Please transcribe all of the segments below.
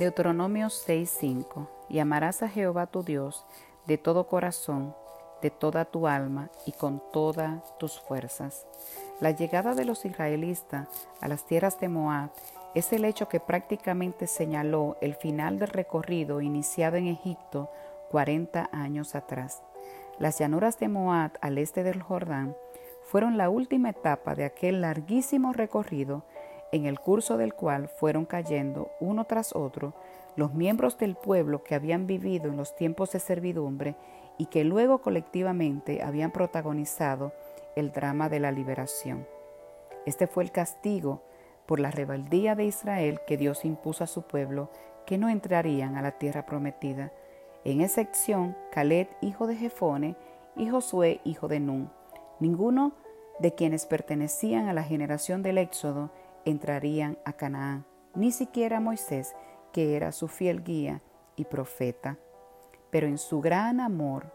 Deuteronomio 6:5 Y amarás a Jehová tu Dios de todo corazón, de toda tu alma y con todas tus fuerzas. La llegada de los israelitas a las tierras de Moab es el hecho que prácticamente señaló el final del recorrido iniciado en Egipto 40 años atrás. Las llanuras de Moab al este del Jordán fueron la última etapa de aquel larguísimo recorrido en el curso del cual fueron cayendo uno tras otro los miembros del pueblo que habían vivido en los tiempos de servidumbre y que luego colectivamente habían protagonizado el drama de la liberación. Este fue el castigo por la rebeldía de Israel que Dios impuso a su pueblo que no entrarían a la tierra prometida. En excepción, Caleb, hijo de Jefone, y Josué, hijo de Nun. Ninguno de quienes pertenecían a la generación del Éxodo entrarían a Canaán, ni siquiera Moisés, que era su fiel guía y profeta. Pero en su gran amor,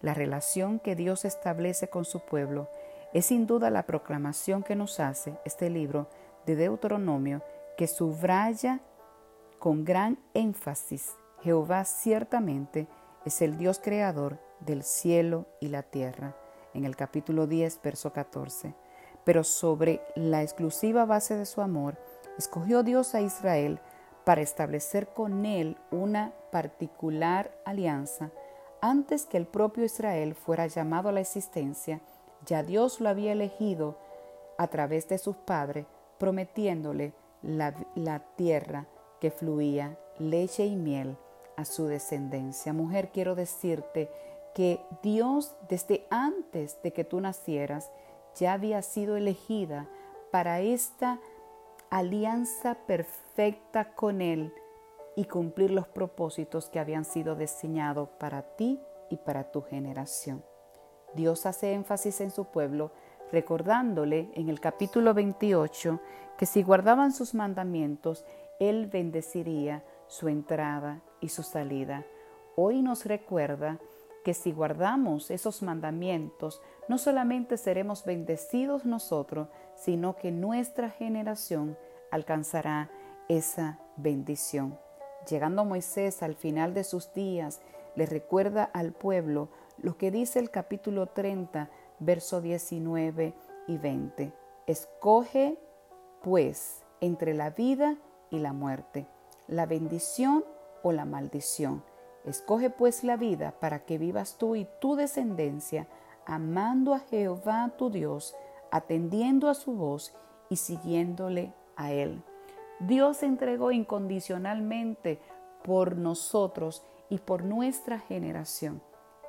la relación que Dios establece con su pueblo es sin duda la proclamación que nos hace este libro de Deuteronomio que subraya con gran énfasis, Jehová ciertamente es el Dios creador del cielo y la tierra, en el capítulo 10, verso 14 pero sobre la exclusiva base de su amor, escogió Dios a Israel para establecer con él una particular alianza. Antes que el propio Israel fuera llamado a la existencia, ya Dios lo había elegido a través de sus padres, prometiéndole la, tierra que fluía leche y miel a su descendencia. Mujer, quiero decirte que Dios desde antes de que tú nacieras, ya había sido elegida para esta alianza perfecta con Él y cumplir los propósitos que habían sido diseñados para ti y para tu generación. Dios hace énfasis en su pueblo, recordándole en el capítulo 28 que si guardaban sus mandamientos, Él bendeciría su entrada y su salida. Hoy nos recuerda que si guardamos esos mandamientos, no solamente seremos bendecidos nosotros, sino que nuestra generación alcanzará esa bendición. Llegando Moisés al final de sus días, le recuerda al pueblo lo que dice el capítulo 30, verso 19 y 20. Escoge, pues, entre la vida y la muerte, la bendición o la maldición Escoge pues la vida para que vivas tú y tu descendencia, amando a Jehová tu Dios, atendiendo a su voz y siguiéndole a Él. Dios se entregó incondicionalmente por nosotros y por nuestra generación.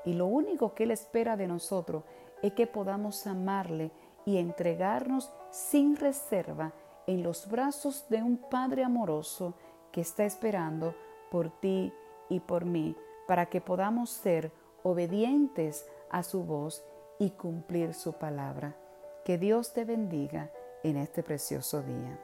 Y lo único que Él espera de nosotros es que podamos amarle y entregarnos sin reserva en los brazos de un Padre amoroso que está esperando por ti y por mí, para que podamos ser obedientes a su voz y cumplir su palabra. Que Dios te bendiga en este precioso día.